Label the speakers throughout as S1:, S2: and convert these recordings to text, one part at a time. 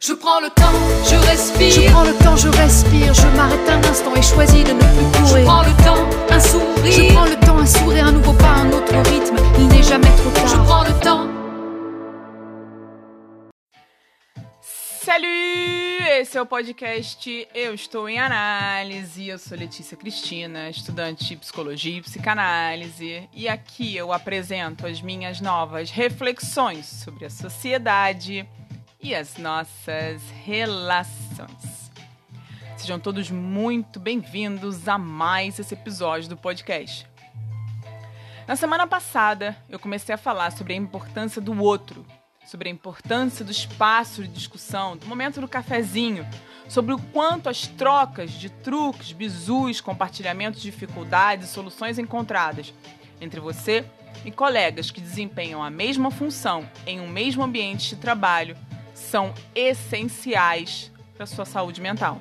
S1: Je prends le temps, je respire.
S2: Je prends le temps, je respire, je m'arrête un instant et choisis de ne plus courir.
S1: Je prends le temps, un sourire.
S2: Je prends le temps, un sourire, un nouveau pas, un autre rythme. Il n'est jamais trop tard.
S1: Je prends le temps.
S3: Salut! Esse é o podcast Eu Estou em Análise. Eu sou Letícia Cristina, estudante de psicologia e psicanálise, e aqui eu apresento as minhas novas reflexões sobre a sociedade e as nossas relações. Sejam todos muito bem-vindos a mais esse episódio do podcast. Na semana passada, eu comecei a falar sobre a importância do outro, sobre a importância do espaço de discussão, do momento do cafezinho, sobre o quanto as trocas de truques, bizus, compartilhamentos de dificuldades e soluções encontradas entre você e colegas que desempenham a mesma função em um mesmo ambiente de trabalho são essenciais para sua saúde mental.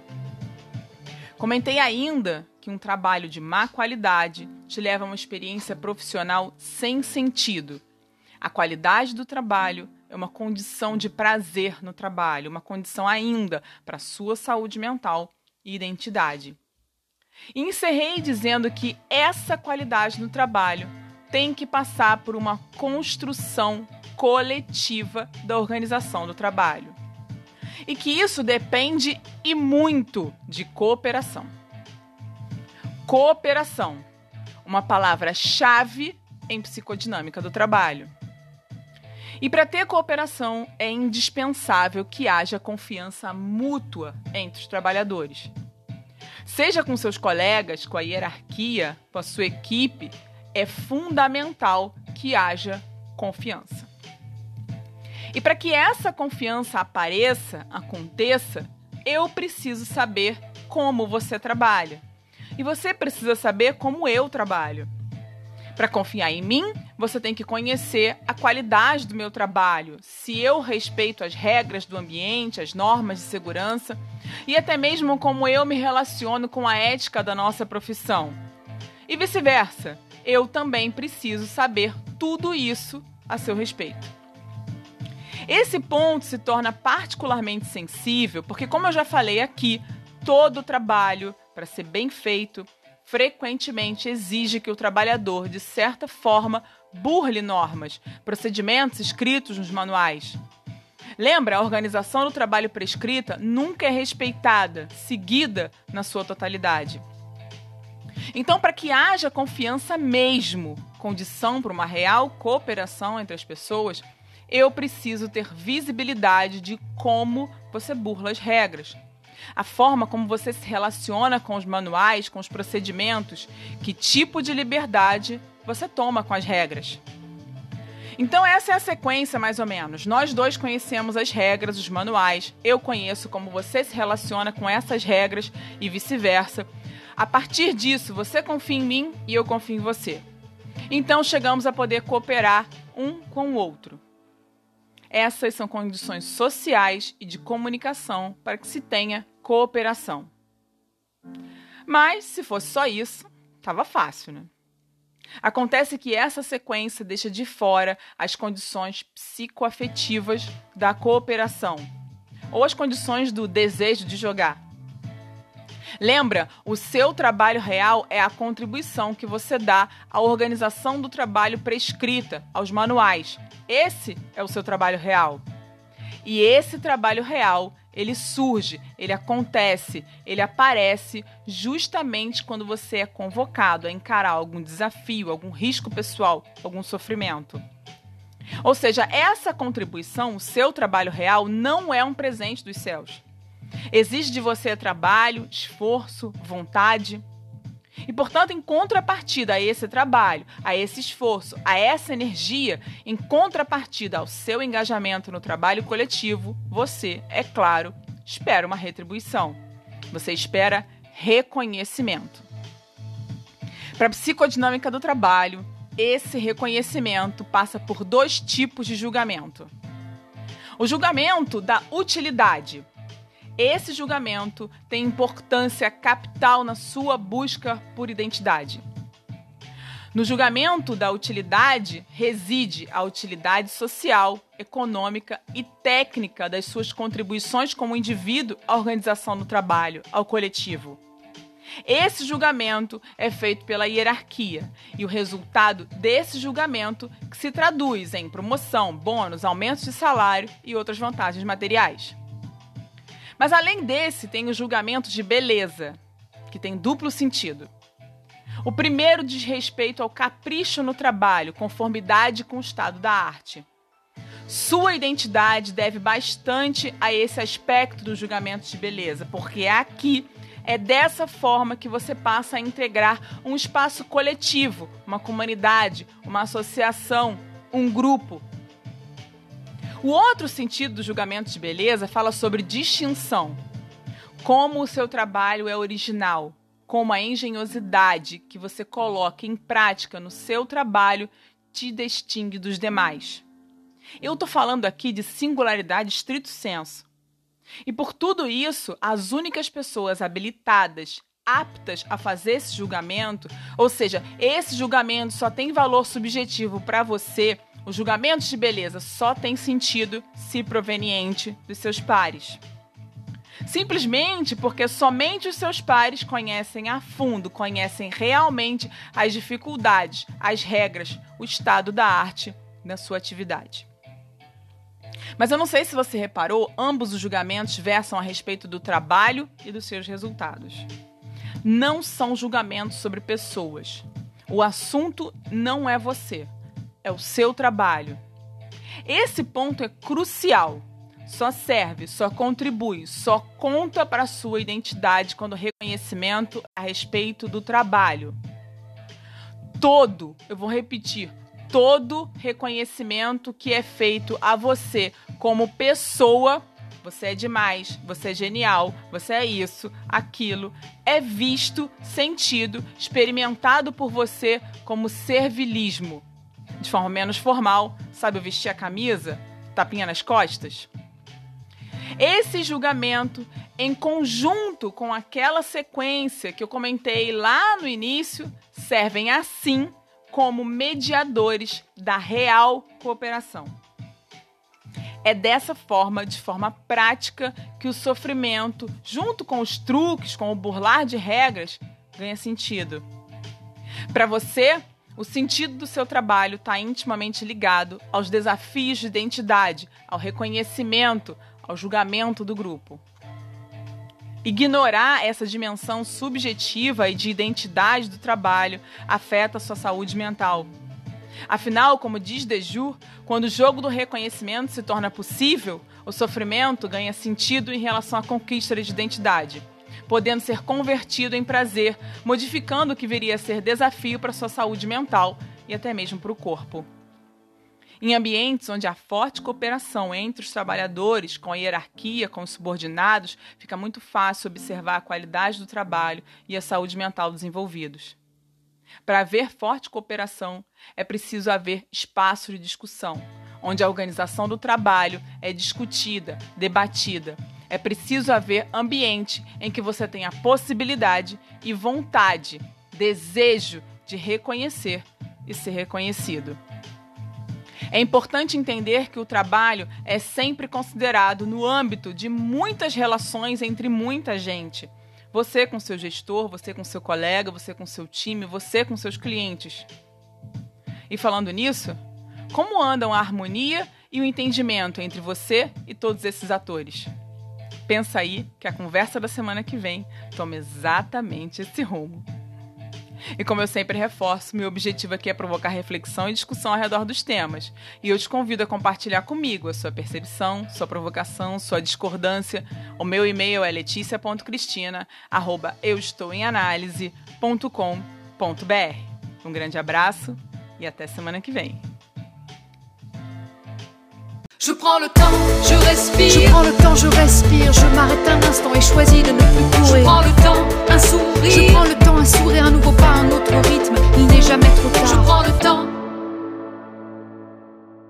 S3: Comentei ainda que um trabalho de má qualidade te leva a uma experiência profissional sem sentido. A qualidade do trabalho é uma condição de prazer no trabalho, uma condição ainda para sua saúde mental e identidade. E encerrei dizendo que essa qualidade no trabalho tem que passar por uma construção coletiva da organização do trabalho. E que isso depende e muito de cooperação. Cooperação, uma palavra-chave em psicodinâmica do trabalho. E para ter cooperação é indispensável que haja confiança mútua entre os trabalhadores. Seja com seus colegas, com a hierarquia, com a sua equipe, é fundamental que haja confiança. E para que essa confiança apareça, aconteça, eu preciso saber como você trabalha. E você precisa saber como eu trabalho. Para confiar em mim, você tem que conhecer a qualidade do meu trabalho, se eu respeito as regras do ambiente, as normas de segurança e até mesmo como eu me relaciono com a ética da nossa profissão. E vice-versa, eu também preciso saber tudo isso a seu respeito. Esse ponto se torna particularmente sensível porque, como eu já falei aqui, todo trabalho, para ser bem feito, frequentemente exige que o trabalhador, de certa forma, burle normas, procedimentos escritos nos manuais. Lembra, a organização do trabalho prescrita nunca é respeitada, seguida na sua totalidade. Então, para que haja confiança mesmo, condição para uma real cooperação entre as pessoas, eu preciso ter visibilidade de como você burla as regras, a forma como você se relaciona com os manuais, com os procedimentos, que tipo de liberdade você toma com as regras. Então, essa é a sequência, mais ou menos. Nós dois conhecemos as regras, os manuais. Eu conheço como você se relaciona com essas regras e vice-versa. A partir disso, você confia em mim e eu confio em você. Então, chegamos a poder cooperar um com o outro. Essas são condições sociais e de comunicação para que se tenha cooperação. Mas, se fosse só isso, estava fácil, né? Acontece que essa sequência deixa de fora as condições psicoafetivas da cooperação ou as condições do desejo de jogar. Lembra, o seu trabalho real é a contribuição que você dá à organização do trabalho prescrita, aos manuais. Esse é o seu trabalho real. E esse trabalho real, ele surge, ele acontece, ele aparece justamente quando você é convocado a encarar algum desafio, algum risco pessoal, algum sofrimento. Ou seja, essa contribuição, o seu trabalho real, não é um presente dos céus. Exige de você trabalho, esforço, vontade. E, portanto, em contrapartida a esse trabalho, a esse esforço, a essa energia, em contrapartida ao seu engajamento no trabalho coletivo, você, é claro, espera uma retribuição. Você espera reconhecimento. Para a psicodinâmica do trabalho, esse reconhecimento passa por dois tipos de julgamento. O julgamento da utilidade, esse julgamento tem importância capital na sua busca por identidade. No julgamento da utilidade reside a utilidade social, econômica e técnica das suas contribuições como indivíduo à organização do trabalho, ao coletivo. Esse julgamento é feito pela hierarquia e o resultado desse julgamento que se traduz em promoção, bônus, aumentos de salário e outras vantagens materiais. Mas além desse, tem o julgamento de beleza, que tem duplo sentido. O primeiro diz respeito ao capricho no trabalho, conformidade com o estado da arte. Sua identidade deve bastante a esse aspecto do julgamento de beleza, porque aqui é dessa forma que você passa a integrar um espaço coletivo, uma comunidade, uma associação, um grupo. O outro sentido do julgamento de beleza fala sobre distinção. Como o seu trabalho é original, como a engenhosidade que você coloca em prática no seu trabalho te distingue dos demais. Eu estou falando aqui de singularidade estrito senso. E por tudo isso, as únicas pessoas habilitadas, aptas a fazer esse julgamento, ou seja, esse julgamento só tem valor subjetivo para você, os julgamentos de beleza só tem sentido se proveniente dos seus pares. Simplesmente porque somente os seus pares conhecem a fundo, conhecem realmente as dificuldades, as regras, o estado da arte na sua atividade. Mas eu não sei se você reparou, ambos os julgamentos versam a respeito do trabalho e dos seus resultados. Não são julgamentos sobre pessoas. O assunto não é você, é o seu trabalho. Esse ponto é crucial. Só serve, só contribui, só conta para a sua identidade quando reconhecimento a respeito do trabalho. Todo, eu vou repetir, todo reconhecimento que é feito a você como pessoa, você é demais, você é genial, você é isso, aquilo, é visto, sentido, experimentado por você como servilismo. De forma menos formal, sabe vestir a camisa, tapinha nas costas? Esse julgamento, em conjunto com aquela sequência que eu comentei lá no início, servem assim como mediadores da real cooperação. É dessa forma, de forma prática, que o sofrimento, junto com os truques, com o burlar de regras, ganha sentido. Para você, o sentido do seu trabalho está intimamente ligado aos desafios de identidade, ao reconhecimento, ao julgamento do grupo. Ignorar essa dimensão subjetiva e de identidade do trabalho afeta sua saúde mental. Afinal, como diz Dejur, quando o jogo do reconhecimento se torna possível, o sofrimento ganha sentido em relação à conquista de identidade, podendo ser convertido em prazer, modificando o que viria a ser desafio para sua saúde mental e até mesmo para o corpo. Em ambientes onde há forte cooperação entre os trabalhadores, com a hierarquia, com os subordinados, fica muito fácil observar a qualidade do trabalho e a saúde mental dos envolvidos. Para haver forte cooperação, é preciso haver espaço de discussão, onde a organização do trabalho é discutida, debatida. É preciso haver ambiente em que você tenha possibilidade e vontade, desejo de reconhecer e ser reconhecido. É importante entender que o trabalho é sempre considerado no âmbito de muitas relações entre muita gente. Você com seu gestor, você com seu colega, você com seu time, você com seus clientes. E falando nisso, como andam a harmonia e o entendimento entre você e todos esses atores? Pensa aí que a conversa da semana que vem toma exatamente esse rumo. E como eu sempre reforço, meu objetivo aqui é provocar reflexão e discussão ao redor dos temas. E eu te convido a compartilhar comigo a sua percepção, sua provocação, sua discordância. O meu e-mail é leticia.cristina@euestouemanalise.com.br. Um grande abraço e até semana que vem.
S1: Je prends le temps, je respire.
S2: Je prends le temps, je respire. Je m'arrête un instant et choisis de ne plus courir.
S1: Je prends le
S2: temps, un sourire. Je prends le temps, un sourire, un nouveau pas, un autre rythme. Il n'est jamais trop tard. Je prends le temps